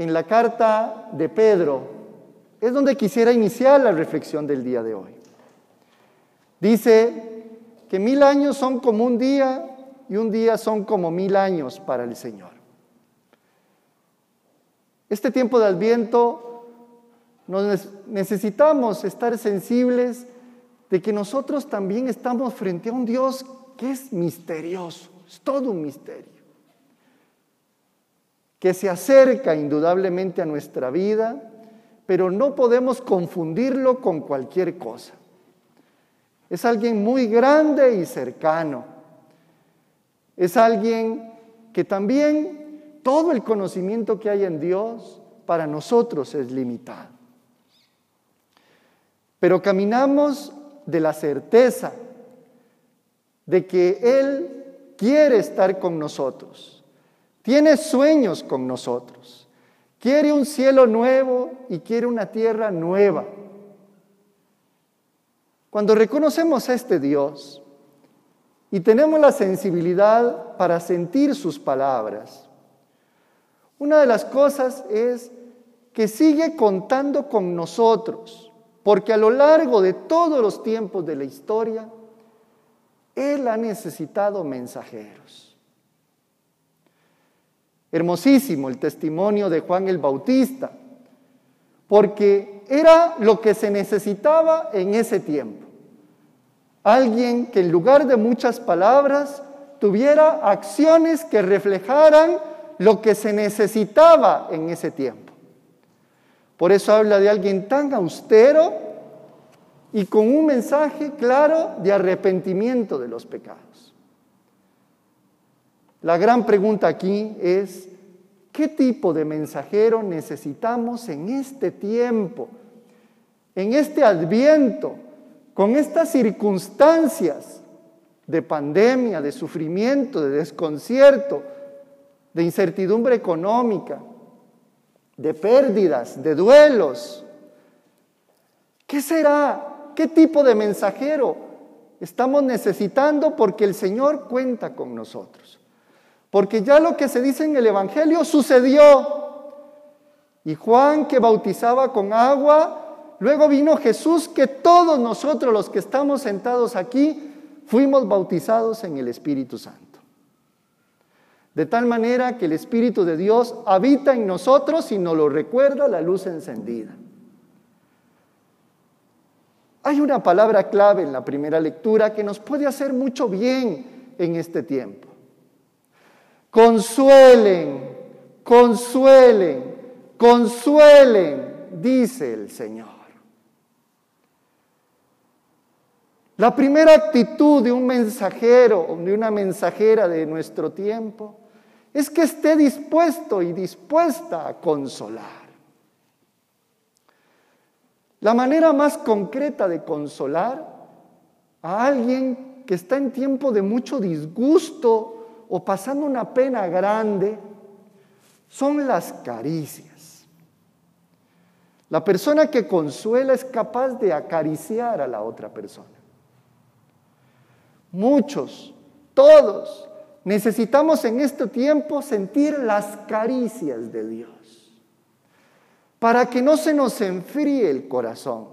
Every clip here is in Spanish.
en la carta de Pedro, es donde quisiera iniciar la reflexión del día de hoy. Dice que mil años son como un día y un día son como mil años para el Señor. Este tiempo de Adviento nos necesitamos estar sensibles de que nosotros también estamos frente a un Dios que es misterioso, es todo un misterio, que se acerca indudablemente a nuestra vida, pero no podemos confundirlo con cualquier cosa. Es alguien muy grande y cercano. Es alguien que también todo el conocimiento que hay en Dios para nosotros es limitado. Pero caminamos de la certeza de que Él quiere estar con nosotros, tiene sueños con nosotros, quiere un cielo nuevo y quiere una tierra nueva. Cuando reconocemos a este Dios y tenemos la sensibilidad para sentir sus palabras, una de las cosas es que sigue contando con nosotros, porque a lo largo de todos los tiempos de la historia, Él ha necesitado mensajeros. Hermosísimo el testimonio de Juan el Bautista, porque era lo que se necesitaba en ese tiempo. Alguien que en lugar de muchas palabras tuviera acciones que reflejaran lo que se necesitaba en ese tiempo. Por eso habla de alguien tan austero y con un mensaje claro de arrepentimiento de los pecados. La gran pregunta aquí es, ¿Qué tipo de mensajero necesitamos en este tiempo, en este adviento, con estas circunstancias de pandemia, de sufrimiento, de desconcierto, de incertidumbre económica, de pérdidas, de duelos? ¿Qué será? ¿Qué tipo de mensajero estamos necesitando? Porque el Señor cuenta con nosotros. Porque ya lo que se dice en el Evangelio sucedió. Y Juan que bautizaba con agua, luego vino Jesús que todos nosotros los que estamos sentados aquí fuimos bautizados en el Espíritu Santo. De tal manera que el Espíritu de Dios habita en nosotros y nos lo recuerda la luz encendida. Hay una palabra clave en la primera lectura que nos puede hacer mucho bien en este tiempo. Consuelen, consuelen, consuelen, dice el Señor. La primera actitud de un mensajero o de una mensajera de nuestro tiempo es que esté dispuesto y dispuesta a consolar. La manera más concreta de consolar a alguien que está en tiempo de mucho disgusto o pasando una pena grande son las caricias. La persona que consuela es capaz de acariciar a la otra persona. Muchos, todos, necesitamos en este tiempo sentir las caricias de Dios para que no se nos enfríe el corazón,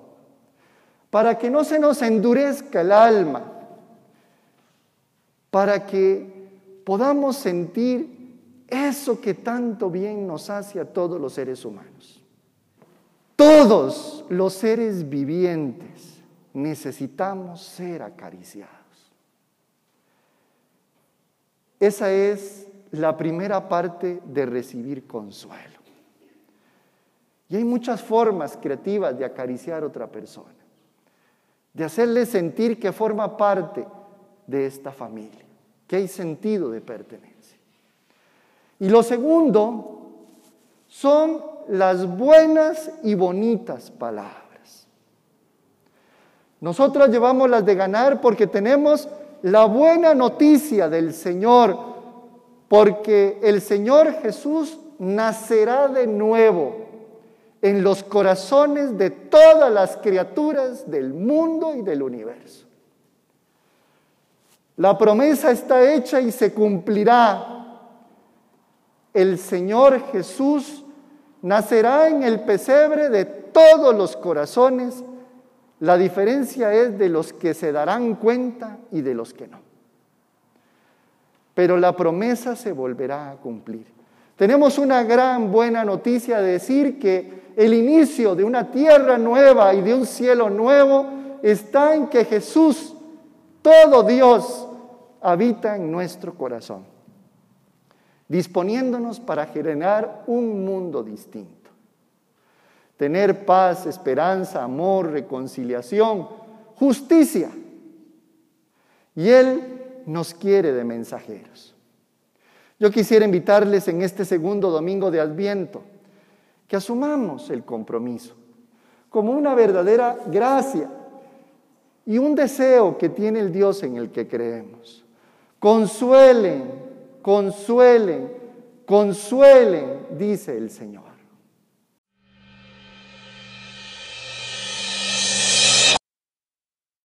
para que no se nos endurezca el alma, para que podamos sentir eso que tanto bien nos hace a todos los seres humanos. Todos los seres vivientes necesitamos ser acariciados. Esa es la primera parte de recibir consuelo. Y hay muchas formas creativas de acariciar a otra persona, de hacerle sentir que forma parte de esta familia que hay sentido de pertenencia. Y lo segundo son las buenas y bonitas palabras. Nosotros llevamos las de ganar porque tenemos la buena noticia del Señor, porque el Señor Jesús nacerá de nuevo en los corazones de todas las criaturas del mundo y del universo. La promesa está hecha y se cumplirá. El Señor Jesús nacerá en el pesebre de todos los corazones. La diferencia es de los que se darán cuenta y de los que no. Pero la promesa se volverá a cumplir. Tenemos una gran buena noticia de decir que el inicio de una tierra nueva y de un cielo nuevo está en que Jesús, todo Dios, habita en nuestro corazón, disponiéndonos para generar un mundo distinto. Tener paz, esperanza, amor, reconciliación, justicia. Y Él nos quiere de mensajeros. Yo quisiera invitarles en este segundo domingo de Adviento que asumamos el compromiso como una verdadera gracia y un deseo que tiene el Dios en el que creemos. Consuelen, consuelen, consuelen, dice el Señor.